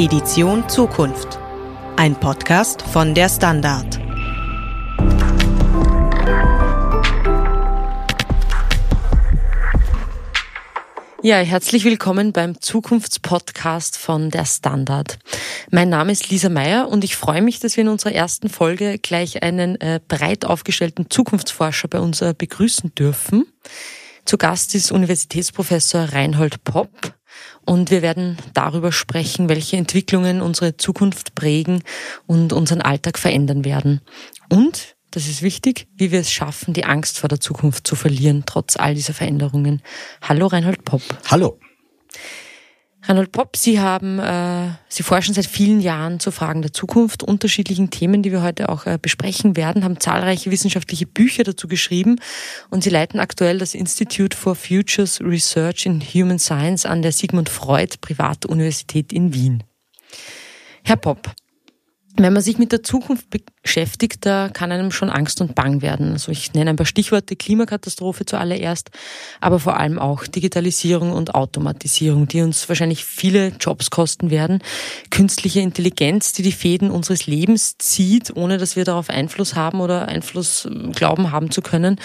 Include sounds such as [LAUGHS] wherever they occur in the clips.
Edition Zukunft. Ein Podcast von der Standard. Ja, herzlich willkommen beim Zukunftspodcast von der Standard. Mein Name ist Lisa Meyer und ich freue mich, dass wir in unserer ersten Folge gleich einen äh, breit aufgestellten Zukunftsforscher bei uns äh, begrüßen dürfen. Zu Gast ist Universitätsprofessor Reinhold Popp. Und wir werden darüber sprechen, welche Entwicklungen unsere Zukunft prägen und unseren Alltag verändern werden. Und, das ist wichtig, wie wir es schaffen, die Angst vor der Zukunft zu verlieren, trotz all dieser Veränderungen. Hallo Reinhold Popp. Hallo. Reinhold Popp, Sie haben, äh, Sie forschen seit vielen Jahren zu Fragen der Zukunft, unterschiedlichen Themen, die wir heute auch äh, besprechen werden, haben zahlreiche wissenschaftliche Bücher dazu geschrieben und Sie leiten aktuell das Institute for Futures Research in Human Science an der Sigmund Freud Privatuniversität in Wien. Herr Popp, wenn man sich mit der Zukunft beschäftigt, da kann einem schon Angst und Bang werden. Also ich nenne ein paar Stichworte Klimakatastrophe zuallererst, aber vor allem auch Digitalisierung und Automatisierung, die uns wahrscheinlich viele Jobs kosten werden. Künstliche Intelligenz, die die Fäden unseres Lebens zieht, ohne dass wir darauf Einfluss haben oder Einfluss äh, glauben haben zu können.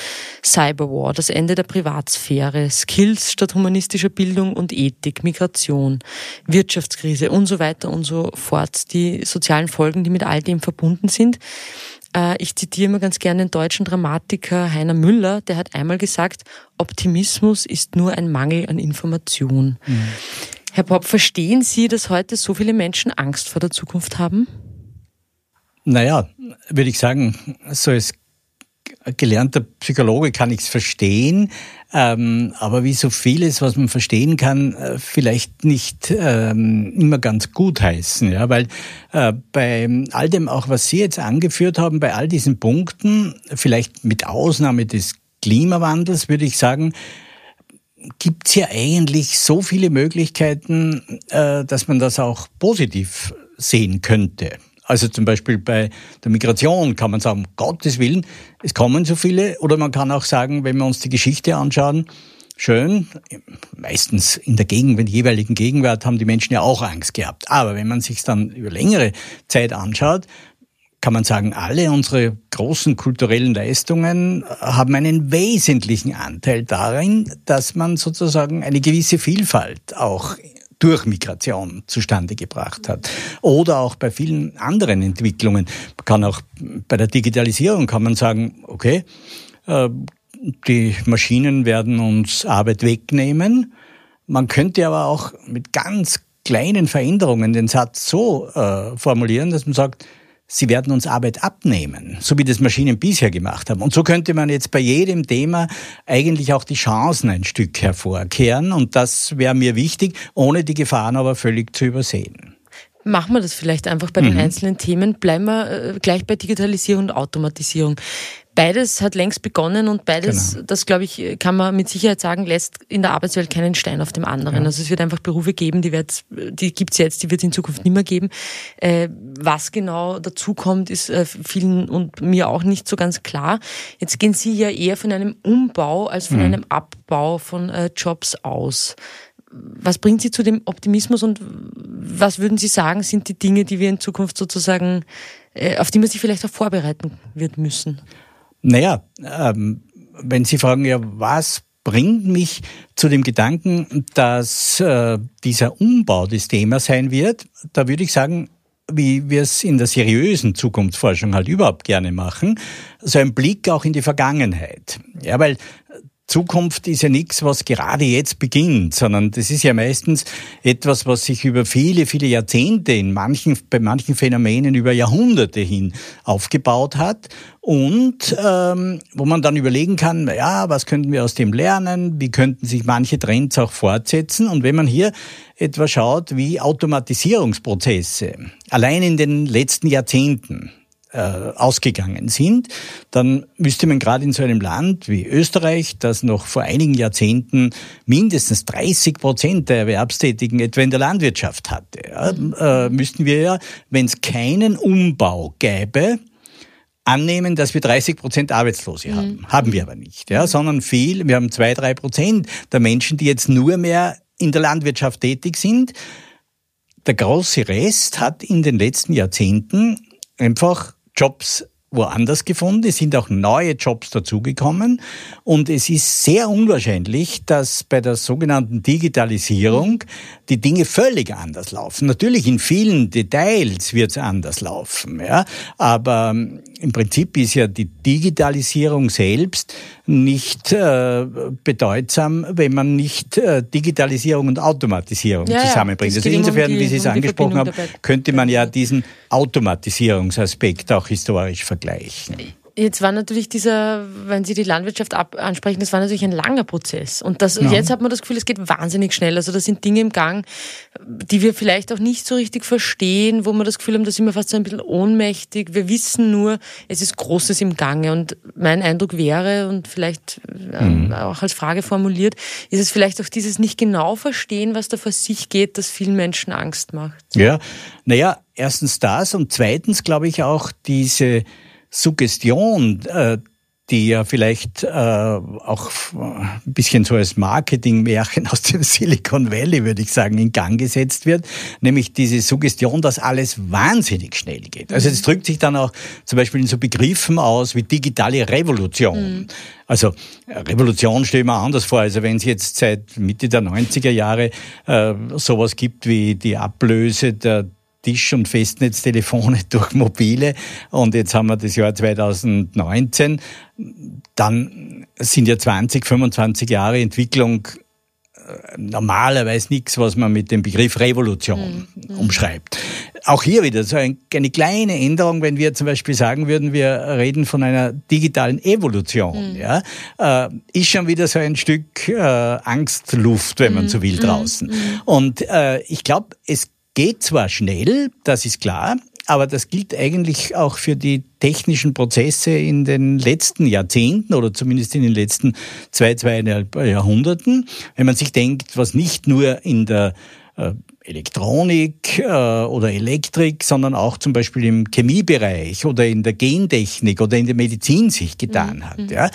Cyberwar, das Ende der Privatsphäre, Skills statt humanistischer Bildung und Ethik, Migration, Wirtschaftskrise und so weiter und so fort. Die sozialen Folgen, die mit all dem verbunden sind. Äh, ich zitiere immer ganz gerne den deutschen Dramatiker Heiner Müller, der hat einmal gesagt, Optimismus ist nur ein Mangel an Information. Mhm. Herr Popp, verstehen Sie, dass heute so viele Menschen Angst vor der Zukunft haben? Naja, würde ich sagen, so als gelernter Psychologe kann ich es verstehen, ähm, aber wie so vieles, was man verstehen kann, äh, vielleicht nicht ähm, immer ganz gut heißen. Ja? Weil äh, bei all dem, auch was Sie jetzt angeführt haben, bei all diesen Punkten, vielleicht mit Ausnahme des Klimawandels, würde ich sagen, gibt es ja eigentlich so viele Möglichkeiten, äh, dass man das auch positiv sehen könnte. Also zum Beispiel bei der Migration kann man sagen, Gottes Willen, es kommen so viele. Oder man kann auch sagen, wenn wir uns die Geschichte anschauen, schön, meistens in der Gegend, in der jeweiligen Gegenwart haben die Menschen ja auch Angst gehabt. Aber wenn man sich dann über längere Zeit anschaut, kann man sagen, alle unsere großen kulturellen Leistungen haben einen wesentlichen Anteil darin, dass man sozusagen eine gewisse Vielfalt auch durch Migration zustande gebracht hat. Oder auch bei vielen anderen Entwicklungen. Man kann auch bei der Digitalisierung kann man sagen, okay, äh, die Maschinen werden uns Arbeit wegnehmen. Man könnte aber auch mit ganz kleinen Veränderungen den Satz so äh, formulieren, dass man sagt, sie werden uns Arbeit abnehmen, so wie das Maschinen bisher gemacht haben. Und so könnte man jetzt bei jedem Thema eigentlich auch die Chancen ein Stück hervorkehren. Und das wäre mir wichtig, ohne die Gefahren aber völlig zu übersehen. Machen wir das vielleicht einfach bei den mhm. einzelnen Themen. Bleiben wir äh, gleich bei Digitalisierung und Automatisierung. Beides hat längst begonnen und beides, genau. das glaube ich, kann man mit Sicherheit sagen, lässt in der Arbeitswelt keinen Stein auf dem anderen. Ja. Also es wird einfach Berufe geben, die, die gibt es jetzt, die wird es in Zukunft nicht mehr geben. Äh, was genau dazu kommt, ist äh, vielen und mir auch nicht so ganz klar. Jetzt gehen Sie ja eher von einem Umbau als von mhm. einem Abbau von äh, Jobs aus. Was bringt Sie zu dem Optimismus und was würden Sie sagen, sind die Dinge, die wir in Zukunft sozusagen, äh, auf die man sich vielleicht auch vorbereiten wird müssen? Naja, ähm, wenn Sie fragen, ja, was bringt mich zu dem Gedanken, dass äh, dieser Umbau des Themas sein wird, da würde ich sagen, wie wir es in der seriösen Zukunftsforschung halt überhaupt gerne machen, so ein Blick auch in die Vergangenheit. Ja, weil Zukunft ist ja nichts, was gerade jetzt beginnt, sondern das ist ja meistens etwas, was sich über viele, viele Jahrzehnte in manchen, bei manchen Phänomenen über Jahrhunderte hin aufgebaut hat und ähm, wo man dann überlegen kann, ja, was könnten wir aus dem lernen, wie könnten sich manche Trends auch fortsetzen? Und wenn man hier etwa schaut, wie Automatisierungsprozesse allein in den letzten Jahrzehnten ausgegangen sind, dann müsste man gerade in so einem Land wie Österreich, das noch vor einigen Jahrzehnten mindestens 30 Prozent der Erwerbstätigen etwa in der Landwirtschaft hatte, ja, äh, müssten wir ja, wenn es keinen Umbau gäbe, annehmen, dass wir 30 Prozent Arbeitslose mhm. haben. Haben wir aber nicht, ja, sondern viel. Wir haben zwei, drei Prozent der Menschen, die jetzt nur mehr in der Landwirtschaft tätig sind der große Rest hat in den letzten Jahrzehnten einfach Jobs woanders gefunden. Es sind auch neue Jobs dazugekommen. Und es ist sehr unwahrscheinlich, dass bei der sogenannten Digitalisierung die Dinge völlig anders laufen. Natürlich in vielen Details wird es anders laufen. Ja? Aber ähm, im Prinzip ist ja die Digitalisierung selbst nicht äh, bedeutsam, wenn man nicht äh, Digitalisierung und Automatisierung ja, zusammenbringt. Also insofern, um die, wie Sie es um angesprochen haben, könnte man ja diesen Automatisierungsaspekt auch historisch vergleichen. Jetzt war natürlich dieser, wenn Sie die Landwirtschaft ab, ansprechen, das war natürlich ein langer Prozess. Und das, ja. jetzt hat man das Gefühl, es geht wahnsinnig schnell. Also da sind Dinge im Gang, die wir vielleicht auch nicht so richtig verstehen, wo wir das Gefühl haben, da sind wir fast so ein bisschen ohnmächtig. Wir wissen nur, es ist Großes im Gange. Und mein Eindruck wäre, und vielleicht ähm, mhm. auch als Frage formuliert, ist es vielleicht auch dieses nicht genau verstehen, was da vor sich geht, das vielen Menschen Angst macht. Ja, naja, erstens das und zweitens glaube ich auch diese Suggestion, äh, die ja vielleicht äh, auch ein bisschen so als Marketingmärchen [LAUGHS] aus dem Silicon Valley, würde ich sagen, in Gang gesetzt wird, nämlich diese Suggestion, dass alles wahnsinnig schnell geht. Also es drückt sich dann auch zum Beispiel in so Begriffen aus wie digitale Revolution. Mhm. Also Revolution stelle ich mir anders vor. Also wenn es jetzt seit Mitte der 90er Jahre äh, sowas gibt wie die Ablöse der Tisch- und Festnetztelefone [LAUGHS] durch mobile und jetzt haben wir das Jahr 2019, dann sind ja 20, 25 Jahre Entwicklung äh, normalerweise nichts, was man mit dem Begriff Revolution mhm. umschreibt. Auch hier wieder so eine kleine Änderung, wenn wir zum Beispiel sagen würden, wir reden von einer digitalen Evolution, mhm. ja, äh, ist schon wieder so ein Stück äh, Angstluft, wenn man mhm. so will, mhm. draußen. Und äh, ich glaube, es geht zwar schnell, das ist klar, aber das gilt eigentlich auch für die technischen Prozesse in den letzten Jahrzehnten oder zumindest in den letzten zwei, zweieinhalb Jahrhunderten. Wenn man sich denkt, was nicht nur in der äh, Elektronik äh, oder Elektrik, sondern auch zum Beispiel im Chemiebereich oder in der Gentechnik oder in der Medizin sich getan mhm. hat. Ja.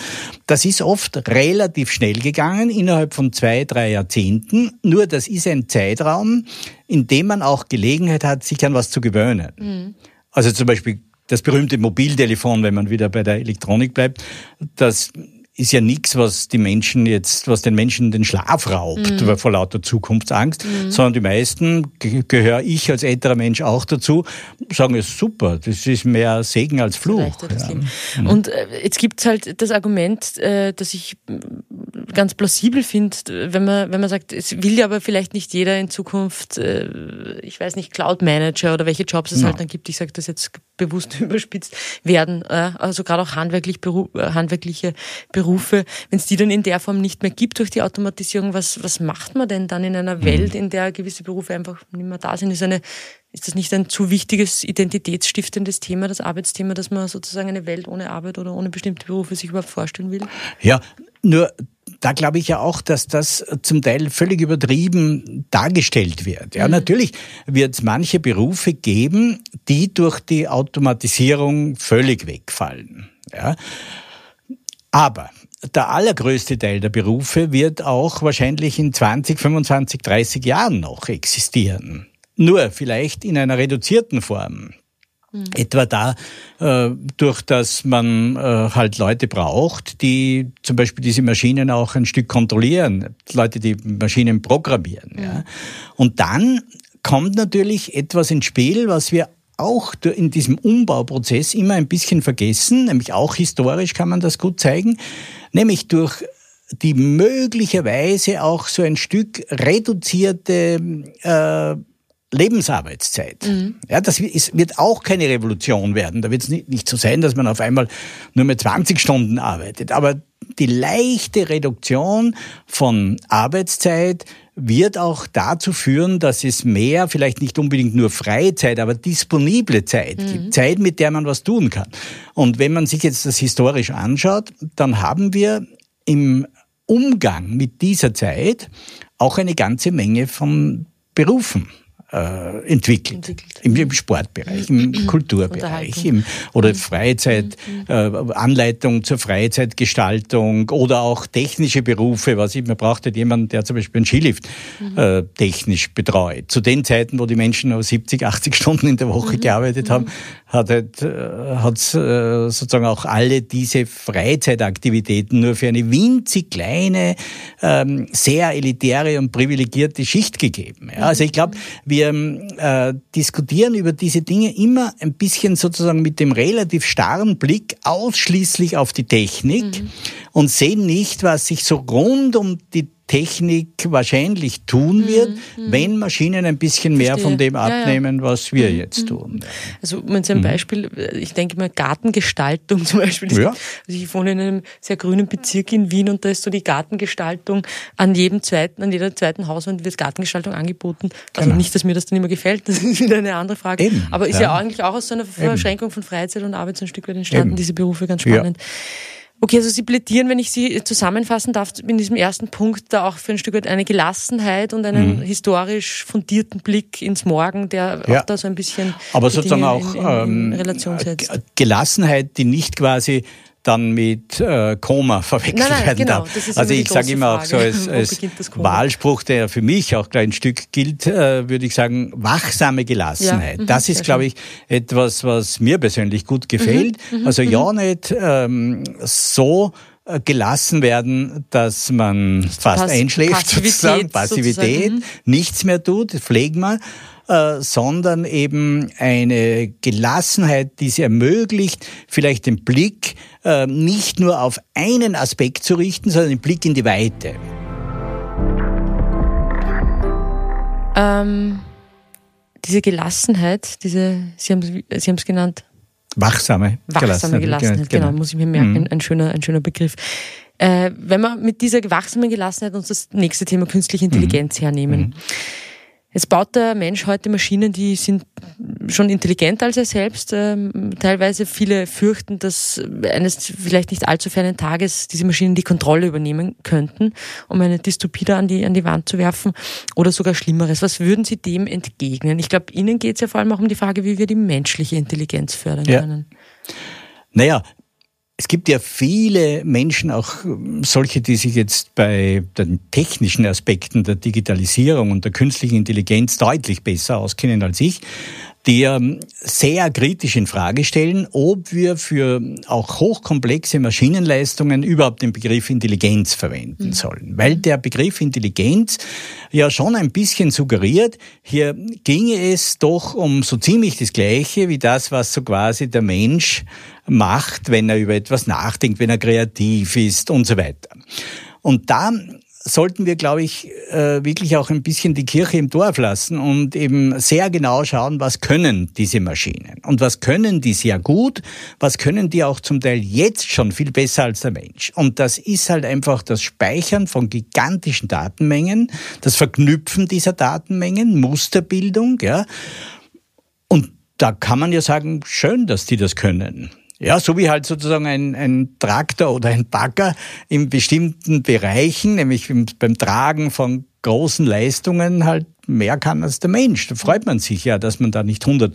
Das ist oft relativ schnell gegangen, innerhalb von zwei, drei Jahrzehnten. Nur das ist ein Zeitraum, in dem man auch Gelegenheit hat, sich an was zu gewöhnen. Mhm. Also zum Beispiel das berühmte Mobiltelefon, wenn man wieder bei der Elektronik bleibt, das ist ja nichts, was die Menschen jetzt, was den Menschen den Schlaf raubt mhm. vor lauter Zukunftsangst, mhm. sondern die meisten, gehöre ich als älterer Mensch auch dazu, sagen es super, das ist mehr Segen als Fluch. Ja. Mhm. Und äh, jetzt gibt's halt das Argument, äh, das ich ganz plausibel finde, wenn man, wenn man sagt, es will ja aber vielleicht nicht jeder in Zukunft, äh, ich weiß nicht, Cloud Manager oder welche Jobs es ja. halt dann gibt, ich sage das jetzt bewusst [LAUGHS] überspitzt, werden, also gerade auch handwerklich, handwerkliche Berufe Berufe, wenn es die dann in der Form nicht mehr gibt durch die Automatisierung, was, was macht man denn dann in einer mhm. Welt, in der gewisse Berufe einfach nicht mehr da sind? Ist, eine, ist das nicht ein zu wichtiges identitätsstiftendes Thema, das Arbeitsthema, dass man sozusagen eine Welt ohne Arbeit oder ohne bestimmte Berufe sich überhaupt vorstellen will? Ja, nur da glaube ich ja auch, dass das zum Teil völlig übertrieben dargestellt wird. Ja, mhm. natürlich wird es manche Berufe geben, die durch die Automatisierung völlig wegfallen. Ja. Aber der allergrößte Teil der Berufe wird auch wahrscheinlich in 20, 25, 30 Jahren noch existieren. Nur vielleicht in einer reduzierten Form. Mhm. Etwa da, äh, durch dass man äh, halt Leute braucht, die zum Beispiel diese Maschinen auch ein Stück kontrollieren, Leute, die Maschinen programmieren. Mhm. Ja. Und dann kommt natürlich etwas ins Spiel, was wir auch in diesem Umbauprozess immer ein bisschen vergessen, nämlich auch historisch kann man das gut zeigen, nämlich durch die möglicherweise auch so ein Stück reduzierte äh, Lebensarbeitszeit. Mhm. Ja, das ist, wird auch keine Revolution werden. Da wird es nicht, nicht so sein, dass man auf einmal nur mehr 20 Stunden arbeitet. Aber die leichte Reduktion von Arbeitszeit wird auch dazu führen, dass es mehr, vielleicht nicht unbedingt nur Freizeit, aber disponible Zeit mhm. gibt. Zeit, mit der man was tun kann. Und wenn man sich jetzt das historisch anschaut, dann haben wir im Umgang mit dieser Zeit auch eine ganze Menge von Berufen äh, entwickelt. entwickelt. Im, Im, Sportbereich, im [CLEARS THROAT] Kulturbereich im, oder mhm. Freizeit, mhm. äh, Anleitung zur Freizeitgestaltung oder auch technische Berufe. Was ich, man braucht halt jemanden, der zum Beispiel einen Skilift mhm. äh, technisch betreut. Zu den Zeiten, wo die Menschen nur 70, 80 Stunden in der Woche mhm. gearbeitet haben, mhm. Hat halt, äh, hat's, äh, sozusagen auch alle diese Freizeitaktivitäten nur für eine winzig kleine, ähm, sehr elitäre und privilegierte Schicht gegeben. Ja, also ich glaube, wir wir äh, diskutieren über diese Dinge immer ein bisschen sozusagen mit dem relativ starren Blick ausschließlich auf die Technik mhm. und sehen nicht, was sich so rund um die Technik wahrscheinlich tun mhm, wird, mhm. wenn Maschinen ein bisschen Verstehe. mehr von dem abnehmen, ja, ja. was wir mhm. jetzt tun. Also wenn Sie ein mhm. Beispiel, ich denke mal Gartengestaltung [LAUGHS] zum Beispiel. Ja. Also ich wohne in einem sehr grünen Bezirk in Wien und da ist so die Gartengestaltung an jedem zweiten, an jeder zweiten Hauswand wird Gartengestaltung angeboten. Also genau. nicht, dass mir das dann immer gefällt, [LAUGHS] das ist wieder eine andere Frage. Eben, Aber ist ja. eigentlich auch aus so einer Verschränkung von Freizeit und Arbeit so ein Stück weit entstanden, Eben. diese Berufe ganz spannend. Okay, also Sie plädieren, wenn ich Sie zusammenfassen darf, in diesem ersten Punkt da auch für ein Stück weit eine Gelassenheit und einen mhm. historisch fundierten Blick ins Morgen, der ja. auch da so ein bisschen aber sozusagen auch in, in, in Relation setzt. Gelassenheit, die nicht quasi dann mit äh, Koma [LAUGHS] verwechselt nein, nein, werden genau, darf. Also ich sage immer Frage. auch so als, [LAUGHS] als Wahlspruch, der für mich auch gleich ein Stück gilt, äh, würde ich sagen, wachsame Gelassenheit. Ja, mhm, das ist, glaube ich, etwas, was mir persönlich gut gefällt. Mhm, mhm also mhm. ja nicht ähm, so äh, gelassen werden, dass man fast Pass einschläft, Passivität, sozusagen, Passivität, sozusagen. Nichts mehr tut, pflegen wir, äh, sondern eben eine Gelassenheit, die es ermöglicht, vielleicht den Blick äh, nicht nur auf einen Aspekt zu richten, sondern den Blick in die Weite. Ähm, diese Gelassenheit, diese, Sie haben es genannt. Wachsame, Wachsame Gelassenheit, Gelassenheit genau. genau. muss ich mir merken, mhm. ein, schöner, ein schöner Begriff. Äh, wenn wir mit dieser wachsamen Gelassenheit uns das nächste Thema künstliche Intelligenz mhm. hernehmen. Mhm. Jetzt baut der Mensch heute Maschinen, die sind schon intelligenter als er selbst. Ähm, teilweise viele fürchten, dass eines vielleicht nicht allzu fernen Tages diese Maschinen die Kontrolle übernehmen könnten, um eine Dystopie da an die, an die Wand zu werfen oder sogar Schlimmeres. Was würden Sie dem entgegnen? Ich glaube, Ihnen geht es ja vor allem auch um die Frage, wie wir die menschliche Intelligenz fördern ja. können. Naja, es gibt ja viele Menschen, auch solche, die sich jetzt bei den technischen Aspekten der Digitalisierung und der künstlichen Intelligenz deutlich besser auskennen als ich, die ähm, sehr kritisch in Frage stellen, ob wir für auch hochkomplexe Maschinenleistungen überhaupt den Begriff Intelligenz verwenden mhm. sollen. Weil der Begriff Intelligenz ja schon ein bisschen suggeriert, hier ginge es doch um so ziemlich das Gleiche wie das, was so quasi der Mensch macht, wenn er über etwas nachdenkt, wenn er kreativ ist und so weiter. Und da sollten wir, glaube ich, äh, wirklich auch ein bisschen die Kirche im Dorf lassen und eben sehr genau schauen, was können diese Maschinen und was können die sehr gut, was können die auch zum Teil jetzt schon viel besser als der Mensch. Und das ist halt einfach das Speichern von gigantischen Datenmengen, das Verknüpfen dieser Datenmengen, Musterbildung, ja. Und da kann man ja sagen, schön, dass die das können. Ja, so wie halt sozusagen ein, ein Traktor oder ein Bagger in bestimmten Bereichen, nämlich beim Tragen von großen Leistungen halt mehr kann als der Mensch. Da freut man sich ja, dass man da nicht 100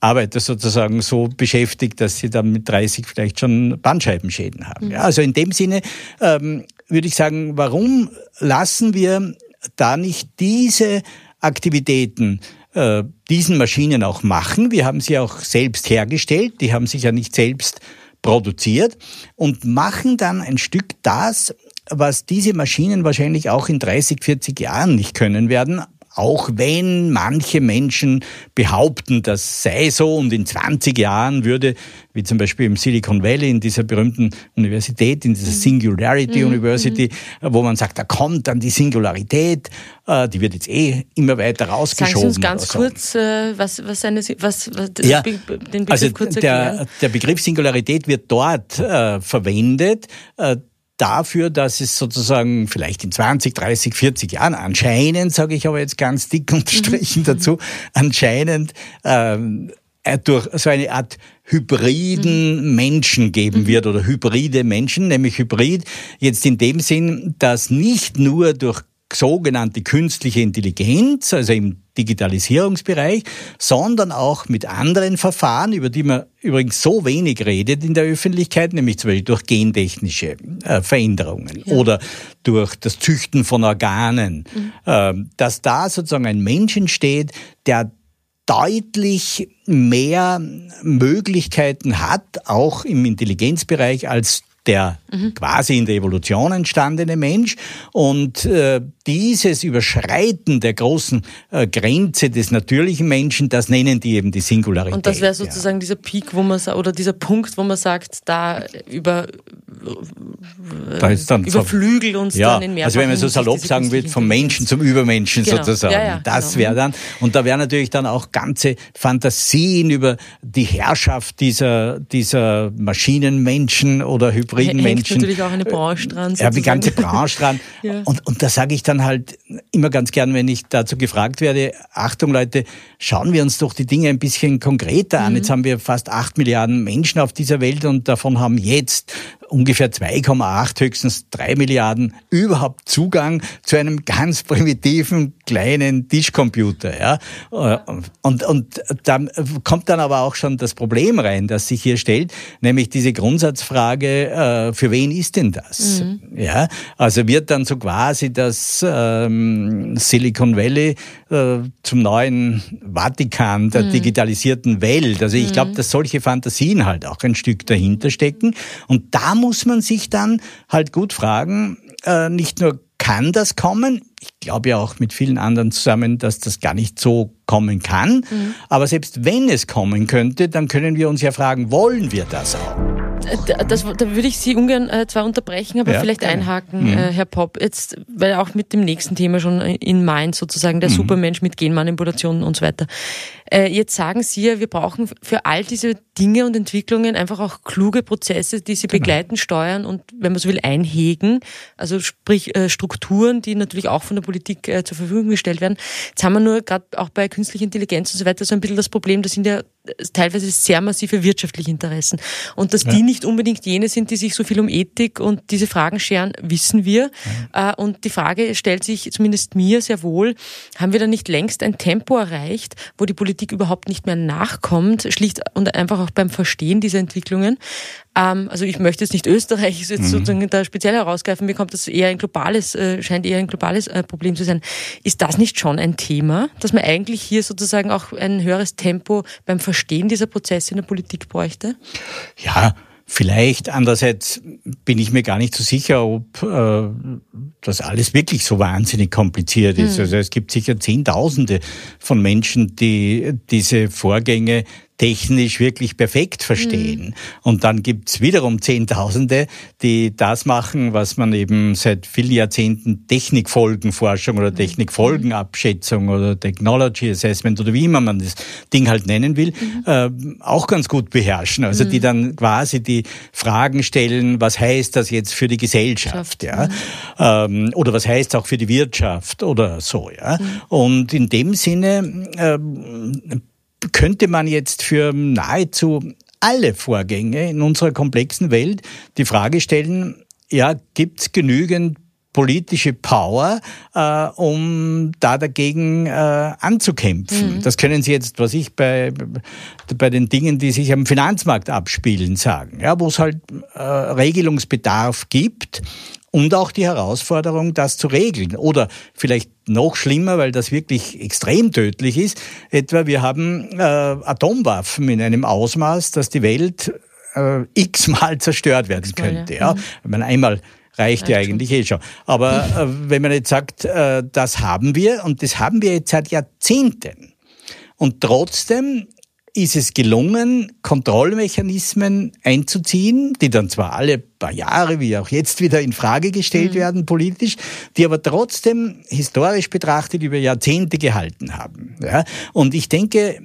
Arbeiter sozusagen so beschäftigt, dass sie dann mit 30 vielleicht schon Bandscheibenschäden haben. Ja, also in dem Sinne ähm, würde ich sagen, warum lassen wir da nicht diese Aktivitäten äh, diesen Maschinen auch machen. Wir haben sie auch selbst hergestellt, die haben sich ja nicht selbst produziert und machen dann ein Stück das, was diese Maschinen wahrscheinlich auch in 30, 40 Jahren nicht können werden, auch wenn manche Menschen behaupten, das sei so und in 20 Jahren würde, wie zum Beispiel im Silicon Valley, in dieser berühmten Universität, in dieser mhm. Singularity mhm. University, mhm. wo man sagt, da kommt dann die Singularität, äh, die wird jetzt eh immer weiter rausgeschoben. Sagen Sie uns ganz so. kurz, äh, was, was, eine, was, was ja, den Begriff also kurz erklären. Der, der Begriff Singularität wird dort äh, verwendet, äh, dafür, dass es sozusagen vielleicht in 20, 30, 40 Jahren anscheinend, sage ich aber jetzt ganz dick [LAUGHS] unterstrichen mhm. dazu, anscheinend ähm, äh, durch so eine Art hybriden mhm. Menschen geben mhm. wird oder hybride Menschen, nämlich hybrid jetzt in dem Sinn, dass nicht nur durch sogenannte künstliche Intelligenz, also im Digitalisierungsbereich, sondern auch mit anderen Verfahren, über die man übrigens so wenig redet in der Öffentlichkeit, nämlich zum Beispiel durch gentechnische äh, Veränderungen ja. oder durch das Züchten von Organen, mhm. äh, dass da sozusagen ein Mensch entsteht, der deutlich mehr Möglichkeiten hat, auch im Intelligenzbereich, als der mhm. quasi in der Evolution entstandene Mensch. Und äh, dieses Überschreiten der großen äh, Grenze des natürlichen Menschen, das nennen die eben die Singularität. Und das wäre sozusagen ja. dieser Peak, wo man oder dieser Punkt, wo man sagt, da über da ist dann überflügelt so, uns ja, dann in mehr. Also wenn man so salopp sagen will, vom Menschen zum Übermenschen genau. sozusagen. Ja, ja, das genau. wäre dann, und da wäre natürlich dann auch ganze Fantasien über die Herrschaft dieser, dieser Maschinenmenschen oder Hängt Menschen. natürlich auch eine Branche dran. Sozusagen. Ja, die ganze Branche dran. [LAUGHS] ja. und, und da sage ich dann halt immer ganz gern, wenn ich dazu gefragt werde, Achtung Leute, schauen wir uns doch die Dinge ein bisschen konkreter an. Mhm. Jetzt haben wir fast acht Milliarden Menschen auf dieser Welt und davon haben jetzt ungefähr 2,8, höchstens 3 Milliarden überhaupt Zugang zu einem ganz primitiven kleinen Tischcomputer. Ja? Und, und da kommt dann aber auch schon das Problem rein, das sich hier stellt, nämlich diese Grundsatzfrage, äh, für wen ist denn das? Mhm. Ja? Also wird dann so quasi das ähm, Silicon Valley äh, zum neuen Vatikan der mhm. digitalisierten Welt. Also ich glaube, mhm. dass solche Fantasien halt auch ein Stück dahinter stecken. Und da muss man sich dann halt gut fragen, äh, nicht nur kann das kommen, ich glaube ja auch mit vielen anderen zusammen, dass das gar nicht so kommen kann, mhm. aber selbst wenn es kommen könnte, dann können wir uns ja fragen, wollen wir das auch? Äh, das, da würde ich Sie ungern äh, zwar unterbrechen, aber ja, vielleicht gerne. einhaken, mhm. äh, Herr Popp. Jetzt, weil auch mit dem nächsten Thema schon in Mainz sozusagen der mhm. Supermensch mit Genmanipulationen und so weiter. Äh, jetzt sagen Sie ja, wir brauchen für all diese Dinge und Entwicklungen einfach auch kluge Prozesse, die sie genau. begleiten, steuern und, wenn man so will, einhegen. Also sprich äh, Strukturen, die natürlich auch von der Politik äh, zur Verfügung gestellt werden. Jetzt haben wir nur gerade auch bei künstlicher Intelligenz und so weiter so ein bisschen das Problem, das sind ja teilweise sehr massive wirtschaftliche Interessen. Und dass ja. die nicht unbedingt jene sind, die sich so viel um Ethik und diese Fragen scheren, wissen wir. Ja. Äh, und die Frage stellt sich zumindest mir sehr wohl, haben wir da nicht längst ein Tempo erreicht, wo die Politik überhaupt nicht mehr nachkommt, schlicht und einfach auch beim Verstehen dieser Entwicklungen? Ähm, also ich möchte jetzt nicht Österreich jetzt mhm. sozusagen da speziell herausgreifen, mir kommt das eher ein globales, äh, scheint eher ein globales äh, Problem zu sein. Ist das nicht schon ein Thema, dass man eigentlich hier sozusagen auch ein höheres Tempo beim Verstehen dieser Prozesse in der Politik bräuchte? Ja, Vielleicht, andererseits bin ich mir gar nicht so sicher, ob äh, das alles wirklich so wahnsinnig kompliziert ist. Mhm. Also es gibt sicher Zehntausende von Menschen, die diese Vorgänge technisch wirklich perfekt verstehen. Mhm. Und dann gibt's wiederum Zehntausende, die das machen, was man eben seit vielen Jahrzehnten Technikfolgenforschung oder mhm. Technikfolgenabschätzung oder Technology Assessment oder wie immer man das Ding halt nennen will, mhm. äh, auch ganz gut beherrschen. Also die mhm. dann quasi die Fragen stellen, was heißt das jetzt für die Gesellschaft, ja? Ähm, oder was heißt auch für die Wirtschaft oder so, ja? Mhm. Und in dem Sinne äh, könnte man jetzt für nahezu alle Vorgänge in unserer komplexen Welt die Frage stellen, ja, gibt es genügend politische Power, äh, um da dagegen äh, anzukämpfen. Mhm. Das können Sie jetzt, was ich bei, bei den Dingen, die sich am Finanzmarkt abspielen, sagen, ja, wo es halt äh, Regelungsbedarf gibt und auch die Herausforderung, das zu regeln. Oder vielleicht noch schlimmer, weil das wirklich extrem tödlich ist, etwa wir haben äh, Atomwaffen in einem Ausmaß, dass die Welt äh, x-mal [LAUGHS] zerstört werden könnte. Ja. Mhm. Wenn man einmal reicht ja eigentlich eh schon. Aber äh, wenn man jetzt sagt, äh, das haben wir und das haben wir jetzt seit Jahrzehnten. Und trotzdem ist es gelungen, Kontrollmechanismen einzuziehen, die dann zwar alle paar Jahre, wie auch jetzt wieder in Frage gestellt mhm. werden politisch, die aber trotzdem historisch betrachtet über Jahrzehnte gehalten haben. Ja? Und ich denke,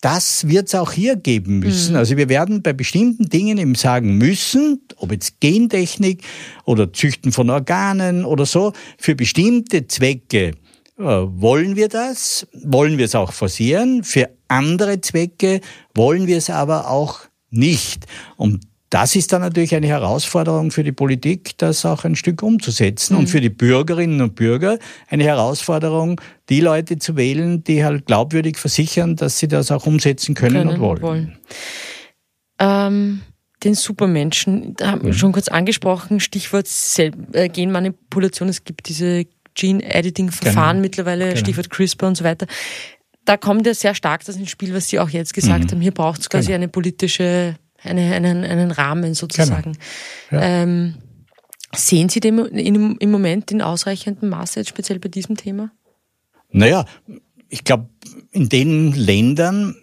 das wird es auch hier geben müssen. Mhm. Also wir werden bei bestimmten Dingen eben sagen müssen, ob jetzt Gentechnik oder Züchten von Organen oder so, für bestimmte Zwecke wollen wir das, wollen wir es auch forcieren, für andere Zwecke wollen wir es aber auch nicht. Und das ist dann natürlich eine Herausforderung für die Politik, das auch ein Stück umzusetzen mhm. und für die Bürgerinnen und Bürger eine Herausforderung, die Leute zu wählen, die halt glaubwürdig versichern, dass sie das auch umsetzen können, können und wollen. wollen. Ähm, den Supermenschen, da haben wir mhm. schon kurz angesprochen, Stichwort Sel äh, Genmanipulation, es gibt diese Gene-Editing-Verfahren genau. mittlerweile, genau. Stichwort CRISPR und so weiter. Da kommt ja sehr stark das ins Spiel, was Sie auch jetzt gesagt mhm. haben. Hier braucht es quasi genau. eine politische eine, einen, einen Rahmen sozusagen. Genau. Ja. Ähm, sehen Sie dem in, im Moment in ausreichendem Maße, jetzt speziell bei diesem Thema? Naja, ich glaube, in den Ländern,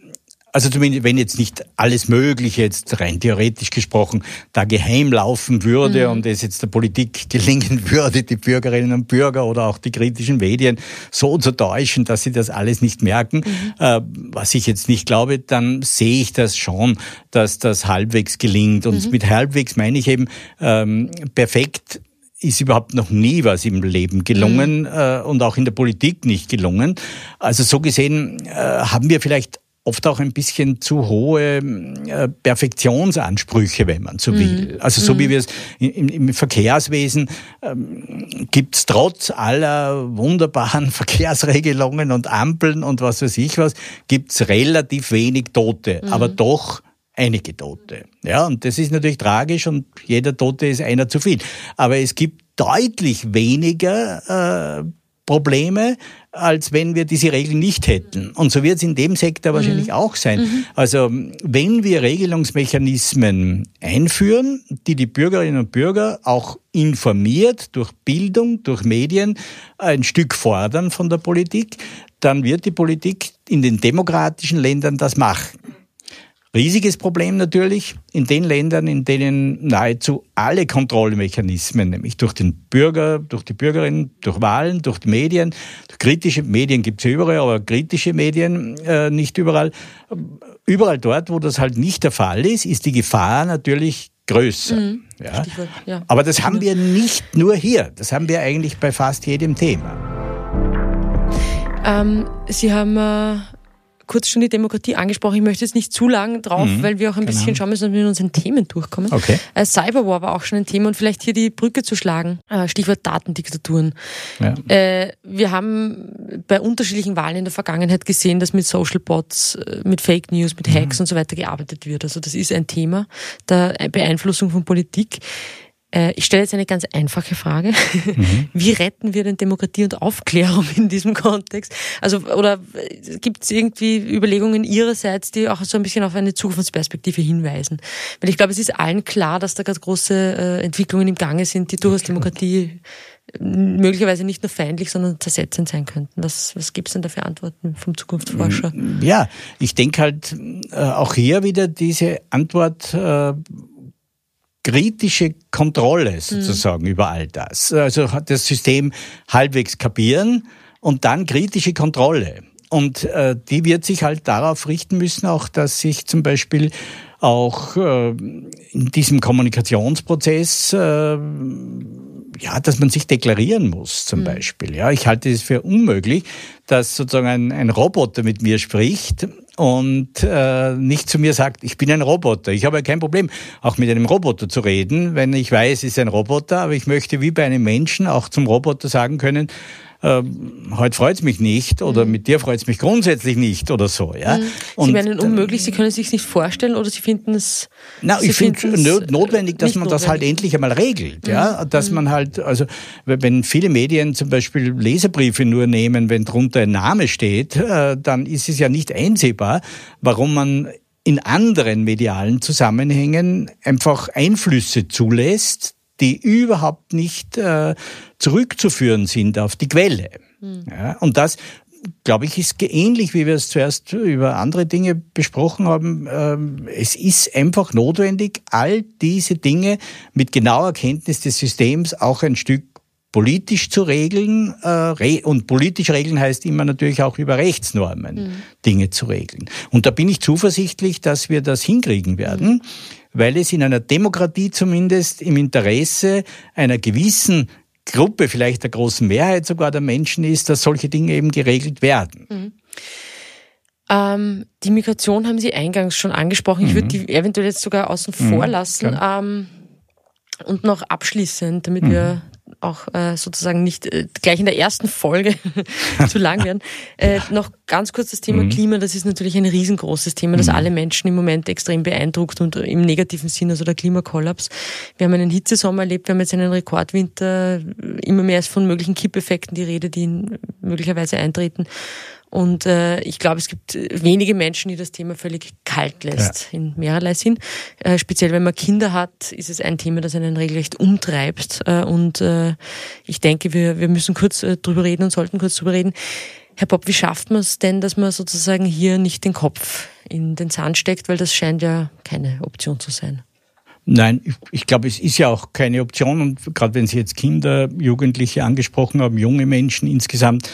also zumindest wenn jetzt nicht alles Mögliche jetzt rein theoretisch gesprochen da geheim laufen würde mhm. und es jetzt der Politik gelingen [LAUGHS] würde, die Bürgerinnen und Bürger oder auch die kritischen Medien so zu täuschen, dass sie das alles nicht merken, mhm. äh, was ich jetzt nicht glaube, dann sehe ich das schon, dass das halbwegs gelingt. Und mhm. mit halbwegs meine ich eben ähm, perfekt ist überhaupt noch nie was im Leben gelungen mhm. äh, und auch in der Politik nicht gelungen. Also so gesehen äh, haben wir vielleicht oft auch ein bisschen zu hohe äh, Perfektionsansprüche, wenn man so mhm. will. Also so wie mhm. wir es im, im Verkehrswesen ähm, gibt es trotz aller wunderbaren [LAUGHS] Verkehrsregelungen und Ampeln und was weiß ich was, gibt es relativ wenig Tote, mhm. aber doch einige Tote. Ja, und das ist natürlich tragisch und jeder Tote ist einer zu viel. Aber es gibt deutlich weniger äh, Probleme, als wenn wir diese Regeln nicht hätten. Und so wird es in dem Sektor wahrscheinlich mhm. auch sein. Mhm. Also wenn wir Regelungsmechanismen einführen, die die Bürgerinnen und Bürger auch informiert durch Bildung, durch Medien ein Stück fordern von der Politik, dann wird die Politik in den demokratischen Ländern das machen. Riesiges Problem natürlich in den Ländern, in denen nahezu alle Kontrollmechanismen, nämlich durch den Bürger, durch die Bürgerinnen, durch Wahlen, durch die Medien, durch kritische Medien gibt es überall, aber kritische Medien äh, nicht überall. Überall dort, wo das halt nicht der Fall ist, ist die Gefahr natürlich größer. Mhm. Ja. ja. Aber das haben wir nicht nur hier, das haben wir eigentlich bei fast jedem Thema. Ähm, Sie haben äh kurz schon die Demokratie angesprochen. Ich möchte jetzt nicht zu lang drauf, mhm, weil wir auch ein genau. bisschen schauen müssen, dass wir mit unseren Themen durchkommen. Okay. Äh, Cyberwar war auch schon ein Thema und vielleicht hier die Brücke zu schlagen. Äh, Stichwort Datendiktaturen. Ja. Äh, wir haben bei unterschiedlichen Wahlen in der Vergangenheit gesehen, dass mit Social Bots, äh, mit Fake News, mit Hacks mhm. und so weiter gearbeitet wird. Also das ist ein Thema der Beeinflussung von Politik. Äh, ich stelle jetzt eine ganz einfache Frage. Mhm. [LAUGHS] Wie retten wir denn Demokratie und Aufklärung in diesem Kontext? Also, oder äh, gibt es irgendwie Überlegungen Ihrerseits, die auch so ein bisschen auf eine Zukunftsperspektive hinweisen? Weil ich glaube, es ist allen klar, dass da ganz große äh, Entwicklungen im Gange sind, die durchaus Demokratie möglicherweise nicht nur feindlich, sondern zersetzend sein könnten. Was, was gibt es denn da für Antworten vom Zukunftsforscher? Ja, ich denke halt äh, auch hier wieder diese Antwort äh, kritische Kontrolle sozusagen mhm. über all das. Also das System halbwegs kapieren und dann kritische Kontrolle. Und äh, die wird sich halt darauf richten müssen, auch dass sich zum Beispiel auch äh, in diesem Kommunikationsprozess äh, ja, dass man sich deklarieren muss, zum mhm. Beispiel. Ja, ich halte es für unmöglich, dass sozusagen ein, ein Roboter mit mir spricht und äh, nicht zu mir sagt, ich bin ein Roboter. Ich habe ja kein Problem, auch mit einem Roboter zu reden, wenn ich weiß, es ist ein Roboter, aber ich möchte wie bei einem Menschen auch zum Roboter sagen können, äh, heute freut es mich nicht oder mhm. mit dir freut es mich grundsätzlich nicht oder so. Ja? Mhm. Und, Sie meinen unmöglich, Sie können es sich nicht vorstellen oder Sie finden es. Na, ich finde es notwendig, dass man notwendig. das halt endlich einmal regelt. Mhm. Ja? Dass mhm. man halt, also wenn viele Medien zum Beispiel Leserbriefe nur nehmen, wenn drunter ein Name steht, äh, dann ist es ja nicht einsehbar, warum man in anderen medialen Zusammenhängen einfach Einflüsse zulässt, die überhaupt nicht äh, zurückzuführen sind auf die Quelle. Mhm. Ja, und das, glaube ich, ist ähnlich, wie wir es zuerst über andere Dinge besprochen haben. Ähm, es ist einfach notwendig, all diese Dinge mit genauer Kenntnis des Systems auch ein Stück politisch zu regeln. Äh, und politisch regeln heißt immer natürlich auch über Rechtsnormen mhm. Dinge zu regeln. Und da bin ich zuversichtlich, dass wir das hinkriegen werden. Mhm weil es in einer Demokratie zumindest im Interesse einer gewissen Gruppe, vielleicht der großen Mehrheit sogar der Menschen ist, dass solche Dinge eben geregelt werden. Mhm. Ähm, die Migration haben Sie eingangs schon angesprochen. Ich würde die eventuell jetzt sogar außen vor lassen. Ähm, und noch abschließend, damit wir auch äh, sozusagen nicht äh, gleich in der ersten Folge [LAUGHS] zu lang werden. Äh, noch ganz kurz das Thema Klima, das ist natürlich ein riesengroßes Thema, das alle Menschen im Moment extrem beeindruckt und im negativen Sinn, also der Klimakollaps. Wir haben einen Hitzesommer erlebt, wir haben jetzt einen Rekordwinter, immer mehr ist von möglichen Kippeffekten die Rede, die möglicherweise eintreten. Und äh, ich glaube, es gibt wenige Menschen, die das Thema völlig kalt lässt, ja. in mehrerlei Sinn. Äh, speziell wenn man Kinder hat, ist es ein Thema, das einen regelrecht umtreibt. Äh, und äh, ich denke, wir, wir müssen kurz äh, drüber reden und sollten kurz drüber reden. Herr Bob, wie schafft man es denn, dass man sozusagen hier nicht den Kopf in den Sand steckt, weil das scheint ja keine Option zu sein? Nein, ich, ich glaube, es ist ja auch keine Option. Und gerade wenn Sie jetzt Kinder, Jugendliche angesprochen haben, junge Menschen insgesamt,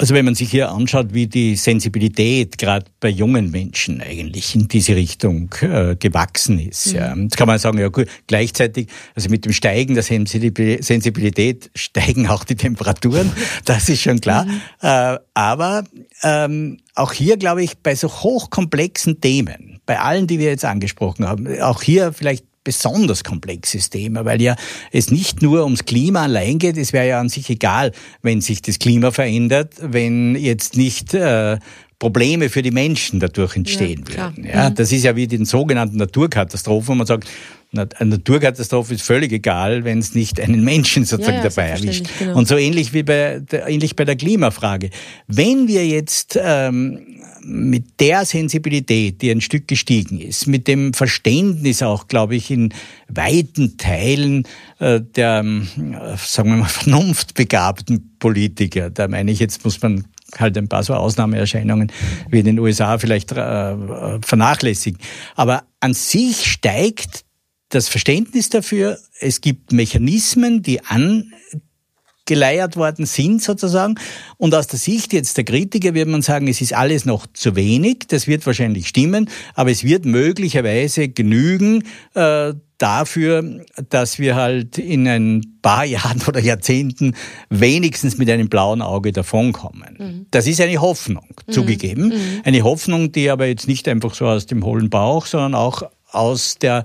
also wenn man sich hier anschaut, wie die Sensibilität gerade bei jungen Menschen eigentlich in diese Richtung äh, gewachsen ist, mhm. ja, jetzt kann man sagen, ja gut, gleichzeitig, also mit dem Steigen der Sensibilität steigen auch die Temperaturen, [LAUGHS] das ist schon klar. Mhm. Äh, aber ähm, auch hier, glaube ich, bei so hochkomplexen Themen, bei allen, die wir jetzt angesprochen haben, auch hier vielleicht besonders komplexes Thema, weil ja es nicht nur ums Klima allein geht. Es wäre ja an sich egal, wenn sich das Klima verändert, wenn jetzt nicht äh, Probleme für die Menschen dadurch entstehen ja, würden. Ja, mhm. Das ist ja wie den sogenannten Naturkatastrophen, wo man sagt, eine Naturkatastrophe ist völlig egal, wenn es nicht einen Menschen sozusagen ja, ja, dabei erwischt. Genau. Und so ähnlich wie bei der, ähnlich bei der Klimafrage. Wenn wir jetzt ähm, mit der Sensibilität, die ein Stück gestiegen ist, mit dem Verständnis auch, glaube ich, in weiten Teilen äh, der, äh, sagen wir mal, [LAUGHS] vernunftbegabten Politiker, da meine ich jetzt, muss man halt ein paar so Ausnahmeerscheinungen wie in den USA vielleicht äh, vernachlässigen. Aber an sich steigt das Verständnis dafür, es gibt Mechanismen, die angeleiert worden sind sozusagen. Und aus der Sicht jetzt der Kritiker wird man sagen, es ist alles noch zu wenig. Das wird wahrscheinlich stimmen, aber es wird möglicherweise genügen äh, dafür, dass wir halt in ein paar [LAUGHS] Jahren oder Jahrzehnten wenigstens mit einem blauen Auge davonkommen. Mhm. Das ist eine Hoffnung, mhm. zugegeben. Mhm. Eine Hoffnung, die aber jetzt nicht einfach so aus dem hohlen Bauch, sondern auch aus der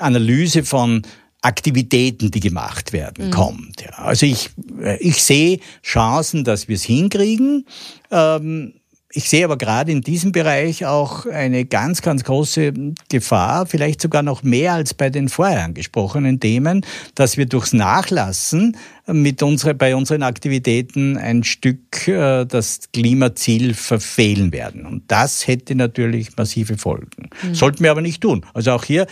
Analyse von Aktivitäten, die gemacht werden, mhm. kommt. Ja. Also ich, äh, ich sehe Chancen, dass wir es hinkriegen. Ähm, ich sehe aber gerade in diesem Bereich auch eine ganz, ganz große Gefahr, vielleicht sogar noch mehr als bei den vorher angesprochenen Themen, dass wir durchs Nachlassen mit unsere, bei unseren Aktivitäten ein Stück äh, das Klimaziel verfehlen werden. Und das hätte natürlich massive Folgen. Mhm. Sollten wir aber nicht tun. Also auch hier,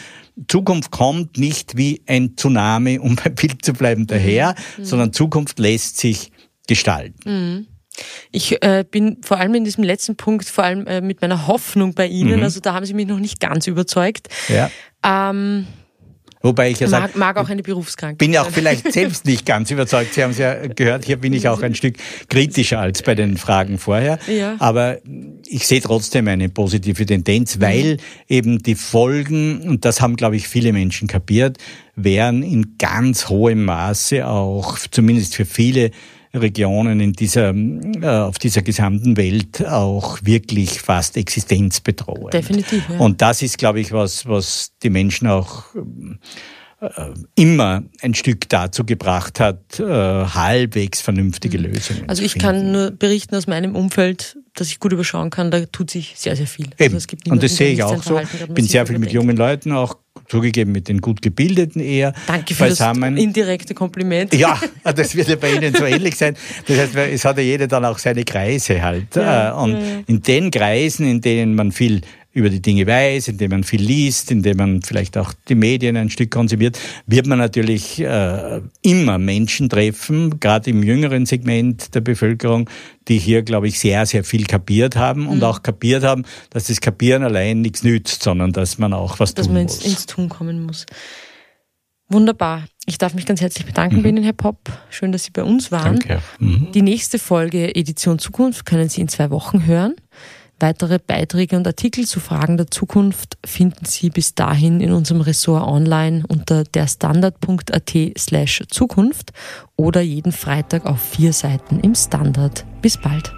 Zukunft kommt nicht wie ein Tsunami, um [LAUGHS] beim Bild zu bleiben, daher, mhm. sondern Zukunft lässt sich gestalten. Mhm. Ich äh, bin vor allem in diesem letzten Punkt, vor allem äh, mit meiner Hoffnung bei Ihnen, mhm. also da haben Sie mich noch nicht ganz überzeugt. Ja. Ähm, Wobei ich ja mag, sag, mag auch eine Berufskrankheit. Bin ja auch vielleicht selbst nicht ganz überzeugt. Sie haben es ja gehört, hier bin ich auch ein Stück kritischer als bei den Fragen vorher. Ja. Aber ich sehe trotzdem eine positive Tendenz, weil mhm. eben die Folgen, und das haben, glaube ich, viele Menschen kapiert, wären in ganz hohem Maße auch, zumindest für viele Regionen in dieser, äh, auf dieser gesamten Welt auch wirklich fast existenzbedrohend. Definitiv. Ja. Und das ist, glaube ich, was, was die Menschen auch äh, immer ein Stück dazu gebracht hat, äh, halbwegs vernünftige mhm. Lösungen. Also ich kann nur berichten aus meinem Umfeld, dass ich gut überschauen kann, da tut sich sehr, sehr viel. Eben. Also und das sehe ich auch so. Ich bin sehr viel mit jungen Leuten auch zugegeben mit den gut gebildeten eher Danke für beisammen. das indirekte Kompliment. Ja, [LAUGHS] das wird ja bei Ihnen so ähnlich sein. Das heißt, es hat ja jeder dann auch seine Kreise halt. Ja, äh, und ja. in den Kreisen, in denen man viel über die Dinge weiß, indem man viel liest, indem man vielleicht auch die Medien ein Stück konsumiert, wird man natürlich äh, immer Menschen treffen, gerade im jüngeren Segment der Bevölkerung, die hier, glaube ich, sehr, sehr viel kapiert haben und mhm. auch kapiert haben, dass das Kapieren allein nichts nützt, sondern dass man auch was dass tun muss. Dass man ins, ins Tun kommen muss. Wunderbar. Ich darf mich ganz herzlich bedanken mhm. bei Ihnen, Herr Popp. Schön, dass Sie bei uns waren. Danke. Mhm. Die nächste Folge Edition Zukunft können Sie in zwei Wochen hören. Weitere Beiträge und Artikel zu Fragen der Zukunft finden Sie bis dahin in unserem Ressort online unter derstandard.at slash Zukunft oder jeden Freitag auf vier Seiten im Standard. Bis bald.